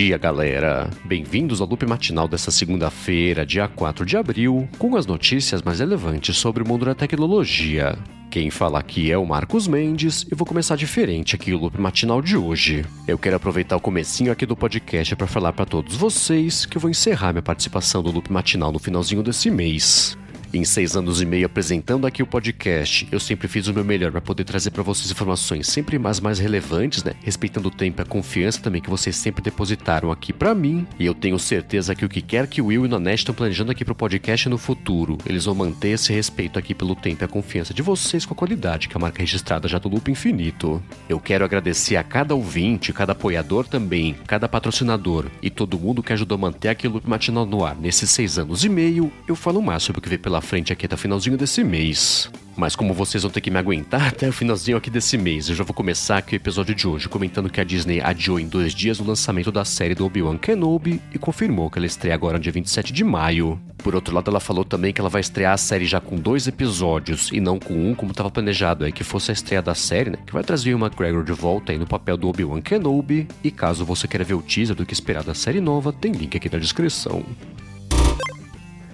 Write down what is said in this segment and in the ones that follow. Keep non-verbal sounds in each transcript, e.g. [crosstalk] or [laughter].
dia, galera! Bem-vindos ao loop matinal dessa segunda-feira, dia 4 de abril, com as notícias mais relevantes sobre o mundo da tecnologia. Quem fala aqui é o Marcos Mendes e vou começar diferente aqui o loop matinal de hoje. Eu quero aproveitar o comecinho aqui do podcast para falar para todos vocês que eu vou encerrar minha participação do loop matinal no finalzinho desse mês. Em seis anos e meio apresentando aqui o podcast, eu sempre fiz o meu melhor para poder trazer para vocês informações sempre mais mais relevantes, né? Respeitando o tempo e a confiança também que vocês sempre depositaram aqui para mim. E eu tenho certeza que o que quer que o Will e o Nanete estão planejando aqui pro podcast no futuro, eles vão manter esse respeito aqui pelo tempo e a confiança de vocês com a qualidade que é a marca registrada já do Loop Infinito. Eu quero agradecer a cada ouvinte, cada apoiador também, cada patrocinador e todo mundo que ajudou a manter aqui o Loop Matinal no ar nesses seis anos e meio. Eu falo mais sobre o que vem pela frente aqui até o finalzinho desse mês. Mas como vocês vão ter que me aguentar [laughs] até o finalzinho aqui desse mês, eu já vou começar aqui o episódio de hoje comentando que a Disney adiou em dois dias o lançamento da série do Obi-Wan Kenobi e confirmou que ela estreia agora no dia 27 de maio. Por outro lado, ela falou também que ela vai estrear a série já com dois episódios e não com um, como estava planejado, é que fosse a estreia da série, né? Que vai trazer o McGregor de volta aí no papel do Obi-Wan Kenobi. E caso você queira ver o teaser do que esperar da série nova, tem link aqui na descrição.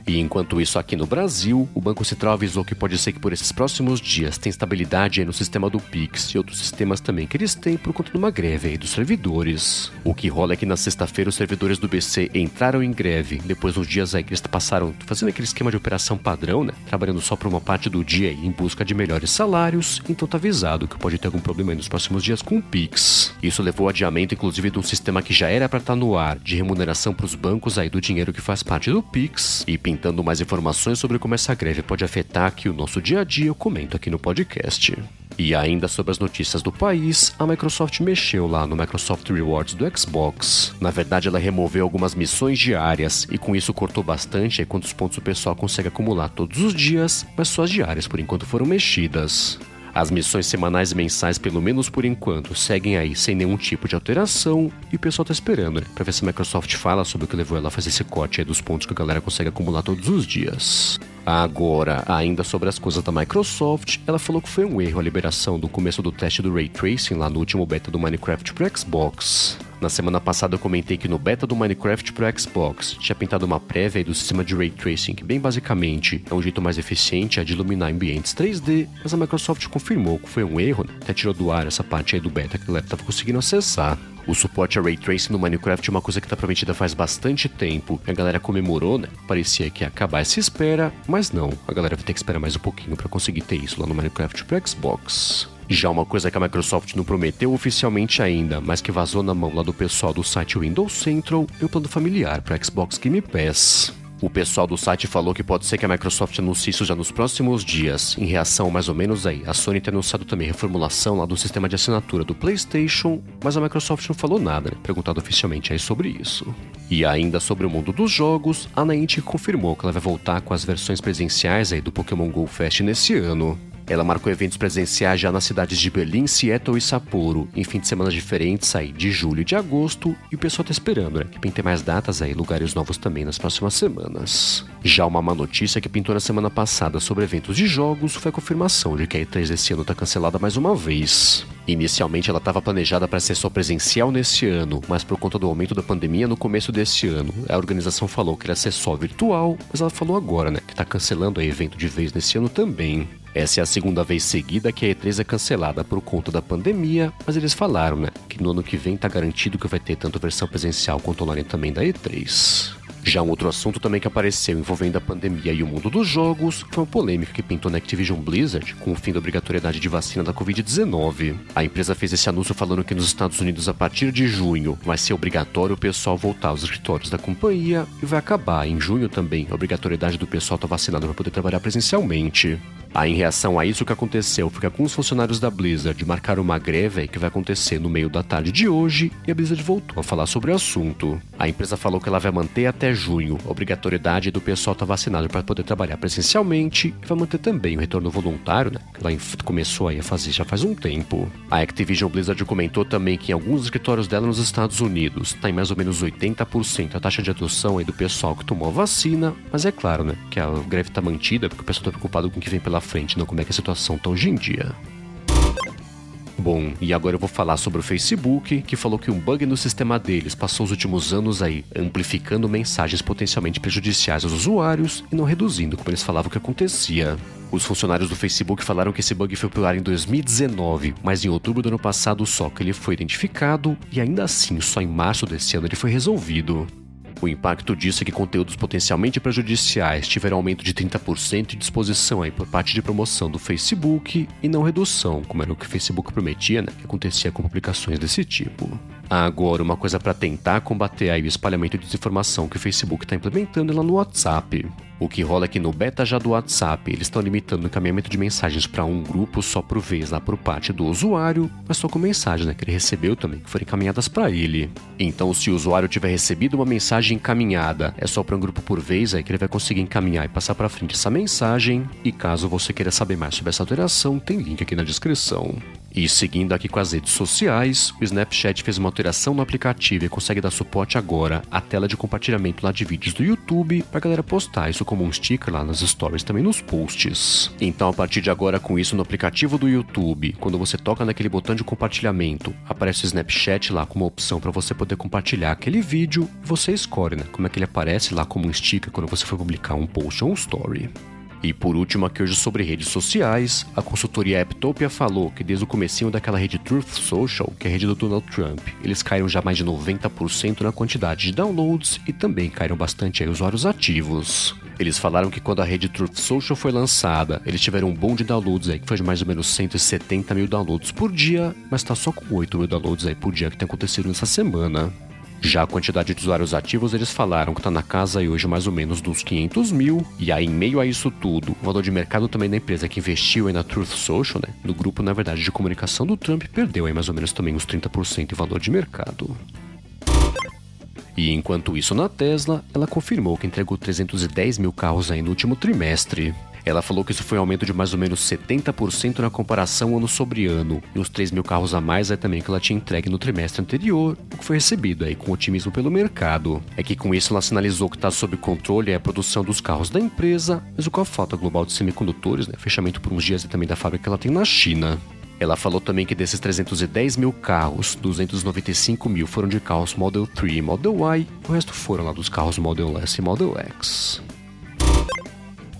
E enquanto isso, aqui no Brasil, o Banco Central avisou que pode ser que por esses próximos dias tenha estabilidade no sistema do Pix e outros sistemas também que eles têm por conta de uma greve aí dos servidores. O que rola é que na sexta-feira os servidores do BC entraram em greve, depois uns dias aí que eles passaram fazendo aquele esquema de operação padrão, né? Trabalhando só por uma parte do dia aí em busca de melhores salários, então tá avisado que pode ter algum problema aí nos próximos dias com o Pix. Isso levou ao adiamento, inclusive, de um sistema que já era para estar tá no ar, de remuneração para os bancos aí do dinheiro que faz parte do Pix, e tentando mais informações sobre como essa greve pode afetar aqui o nosso dia a dia, eu comento aqui no podcast. E ainda sobre as notícias do país, a Microsoft mexeu lá no Microsoft Rewards do Xbox. Na verdade, ela removeu algumas missões diárias e com isso cortou bastante aí quantos pontos o pessoal consegue acumular todos os dias, mas só as diárias por enquanto foram mexidas. As missões semanais e mensais, pelo menos por enquanto, seguem aí sem nenhum tipo de alteração e o pessoal tá esperando, né? Pra ver se a Microsoft fala sobre o que levou ela a fazer esse corte aí dos pontos que a galera consegue acumular todos os dias. Agora, ainda sobre as coisas da Microsoft, ela falou que foi um erro a liberação do começo do teste do Ray Tracing lá no último beta do Minecraft pro Xbox. Na semana passada eu comentei que no beta do Minecraft pro Xbox tinha pintado uma prévia do sistema de Ray Tracing, que bem basicamente é um jeito mais eficiente de iluminar ambientes 3D, mas a Microsoft confirmou que foi um erro, né? até tirou do ar essa parte aí do beta que a galera estava conseguindo acessar. O suporte a Ray Tracing no Minecraft é uma coisa que está prometida faz bastante tempo. A galera comemorou, né? Parecia que ia acabar essa espera, mas não. A galera vai ter que esperar mais um pouquinho para conseguir ter isso lá no Minecraft pro Xbox. Já uma coisa que a Microsoft não prometeu oficialmente ainda, mas que vazou na mão lá do pessoal do site Windows Central, é o plano familiar para Xbox Game Pass. O pessoal do site falou que pode ser que a Microsoft anuncie isso já nos próximos dias, em reação mais ou menos aí. A Sony tem anunciado também reformulação lá do sistema de assinatura do PlayStation, mas a Microsoft não falou nada, né? Perguntado oficialmente aí sobre isso. E ainda sobre o mundo dos jogos, a Niantic confirmou que ela vai voltar com as versões presenciais aí do Pokémon GO Fest nesse ano. Ela marcou eventos presenciais já nas cidades de Berlim, Seattle e Sapporo, em fim de semana diferentes aí de julho e de agosto, e o pessoal tá esperando, né? Que pinte mais datas aí, lugares novos também nas próximas semanas. Já uma má notícia que pintou na semana passada sobre eventos de jogos foi a confirmação de que a E3 desse ano tá cancelada mais uma vez. Inicialmente ela estava planejada para ser só presencial nesse ano, mas por conta do aumento da pandemia no começo desse ano, a organização falou que ia ser só virtual, mas ela falou agora, né, que tá cancelando o evento de vez nesse ano também. Essa é a segunda vez seguida que a E3 é cancelada por conta da pandemia, mas eles falaram, né, que no ano que vem tá garantido que vai ter tanto versão presencial quanto online também da E3. Já um outro assunto também que apareceu envolvendo a pandemia e o mundo dos jogos foi uma polêmica que pintou na Activision Blizzard com o fim da obrigatoriedade de vacina da Covid-19. A empresa fez esse anúncio falando que nos Estados Unidos, a partir de junho, vai ser obrigatório o pessoal voltar aos escritórios da companhia e vai acabar em junho também a obrigatoriedade do pessoal estar vacinado para poder trabalhar presencialmente. Aí, em reação a isso, o que aconteceu foi que alguns funcionários da Blizzard marcaram uma greve que vai acontecer no meio da tarde de hoje e a Blizzard voltou a falar sobre o assunto. A empresa falou que ela vai manter até junho a obrigatoriedade do pessoal estar tá vacinado para poder trabalhar presencialmente e vai manter também o retorno voluntário, né? Ela começou aí a fazer já faz um tempo. A Activision Blizzard comentou também que em alguns escritórios dela nos Estados Unidos está em mais ou menos 80% a taxa de adoção aí do pessoal que tomou a vacina, mas é claro, né? Que a greve está mantida porque o pessoal está preocupado com o que vem pela frente, não como é que a situação está hoje em dia. Bom, e agora eu vou falar sobre o Facebook, que falou que um bug no sistema deles passou os últimos anos aí amplificando mensagens potencialmente prejudiciais aos usuários e não reduzindo como eles falavam que acontecia. Os funcionários do Facebook falaram que esse bug foi pro ar em 2019, mas em outubro do ano passado só que ele foi identificado e ainda assim só em março desse ano ele foi resolvido. O impacto disso é que conteúdos potencialmente prejudiciais tiveram aumento de 30% de disposição aí por parte de promoção do Facebook e não redução, como era o que o Facebook prometia, né, que acontecia com publicações desse tipo. Agora, uma coisa para tentar combater aí o espalhamento de desinformação que o Facebook está implementando lá no WhatsApp. O que rola é que no beta já do WhatsApp, eles estão limitando o encaminhamento de mensagens para um grupo só por vez lá por parte do usuário, mas só com mensagens né, que ele recebeu também, que foram encaminhadas para ele. Então, se o usuário tiver recebido uma mensagem encaminhada, é só para um grupo por vez aí que ele vai conseguir encaminhar e passar para frente essa mensagem. E caso você queira saber mais sobre essa alteração, tem link aqui na descrição. E seguindo aqui com as redes sociais, o Snapchat fez uma alteração no aplicativo e consegue dar suporte agora à tela de compartilhamento lá de vídeos do YouTube para galera postar isso como um sticker lá nas stories também nos posts. Então a partir de agora com isso no aplicativo do YouTube, quando você toca naquele botão de compartilhamento, aparece o Snapchat lá como uma opção para você poder compartilhar aquele vídeo e você escolhe né, como é que ele aparece lá como um sticker quando você for publicar um post ou um story. E por último, aqui hoje sobre redes sociais, a consultoria Apptopia falou que desde o comecinho daquela rede Truth Social, que é a rede do Donald Trump, eles caíram já mais de 90% na quantidade de downloads e também caíram bastante aí usuários ativos. Eles falaram que quando a rede Truth Social foi lançada, eles tiveram um bom de downloads aí, que foi de mais ou menos 170 mil downloads por dia, mas tá só com 8 mil downloads aí por dia que tem acontecido nessa semana. Já a quantidade de usuários ativos, eles falaram que está na casa aí hoje mais ou menos dos 500 mil. E aí, em meio a isso tudo, o valor de mercado também da empresa que investiu aí na Truth Social, né, no grupo, na verdade, de comunicação do Trump, perdeu aí mais ou menos também uns 30% de valor de mercado. E enquanto isso na Tesla, ela confirmou que entregou 310 mil carros aí no último trimestre. Ela falou que isso foi um aumento de mais ou menos 70% na comparação ano sobre ano, e os 3 mil carros a mais é também que ela tinha entregue no trimestre anterior, o que foi recebido aí com otimismo pelo mercado. É que com isso ela sinalizou que está sob controle a produção dos carros da empresa, mas com a falta global de semicondutores, né, fechamento por uns dias e também da fábrica que ela tem na China. Ela falou também que desses 310 mil carros, 295 mil foram de carros Model 3 e Model Y, o resto foram lá dos carros Model S e Model X.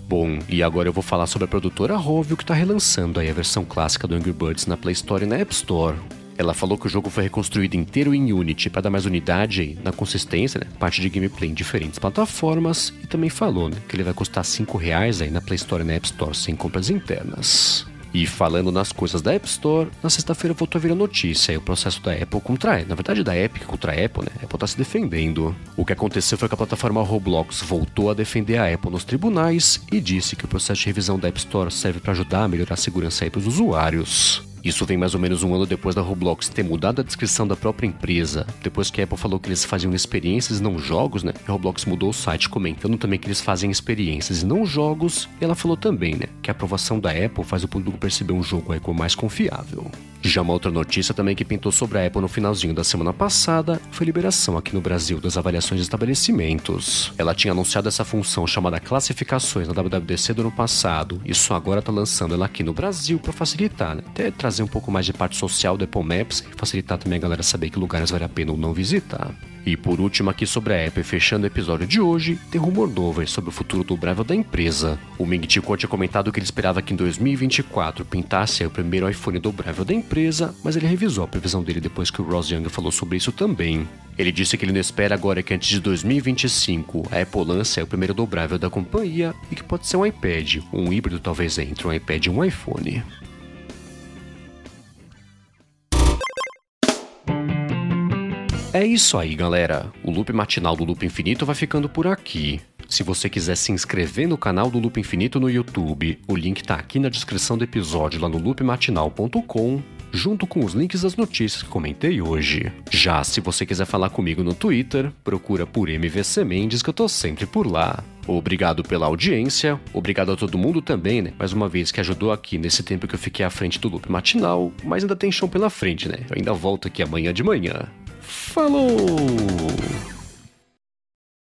Bom, e agora eu vou falar sobre a produtora Rovio que está relançando aí a versão clássica do Angry Birds na Play Store e na App Store. Ela falou que o jogo foi reconstruído inteiro em Unity para dar mais unidade na consistência, né, parte de gameplay em diferentes plataformas e também falou né, que ele vai custar 5 reais aí na Play Store e na App Store sem compras internas. E falando nas coisas da App Store, na sexta-feira voltou a vir a notícia e o processo da Apple contra, na verdade da Epic contra a Apple, né? A Apple tá se defendendo. O que aconteceu foi que a plataforma Roblox voltou a defender a Apple nos tribunais e disse que o processo de revisão da App Store serve para ajudar a melhorar a segurança aí para os usuários. Isso vem mais ou menos um ano depois da Roblox ter mudado a descrição da própria empresa. Depois que a Apple falou que eles faziam experiências e não jogos, né? A Roblox mudou o site comentando também que eles fazem experiências e não jogos. E ela falou também, né? Que a aprovação da Apple faz o público perceber um jogo aí como mais confiável. Já uma outra notícia também que pintou sobre a Apple no finalzinho da semana passada foi a liberação aqui no Brasil das avaliações de estabelecimentos. Ela tinha anunciado essa função chamada classificações na WWDC do ano passado e só agora está lançando ela aqui no Brasil para facilitar, né? até trazer um pouco mais de parte social do Apple Maps e facilitar também a galera saber que lugares vale a pena ou não visitar. E por último, aqui sobre a Apple, fechando o episódio de hoje, tem rumor novo sobre o futuro dobrável da empresa. O Ming Chico tinha comentado que ele esperava que em 2024 pintasse o primeiro iPhone dobrável da empresa, mas ele revisou a previsão dele depois que o Ross Young falou sobre isso também. Ele disse que ele não espera agora que antes de 2025 a Apple lance o primeiro dobrável da companhia e que pode ser um iPad, um híbrido talvez entre um iPad e um iPhone. É isso aí, galera. O loop matinal do Loop Infinito vai ficando por aqui. Se você quiser se inscrever no canal do Loop Infinito no YouTube, o link tá aqui na descrição do episódio lá no loopmatinal.com, junto com os links das notícias que comentei hoje. Já se você quiser falar comigo no Twitter, procura por MVC Mendes que eu tô sempre por lá. Obrigado pela audiência, obrigado a todo mundo também, né? Mais uma vez que ajudou aqui nesse tempo que eu fiquei à frente do loop matinal, mas ainda tem chão pela frente, né? Eu ainda volto aqui amanhã de manhã. Falou!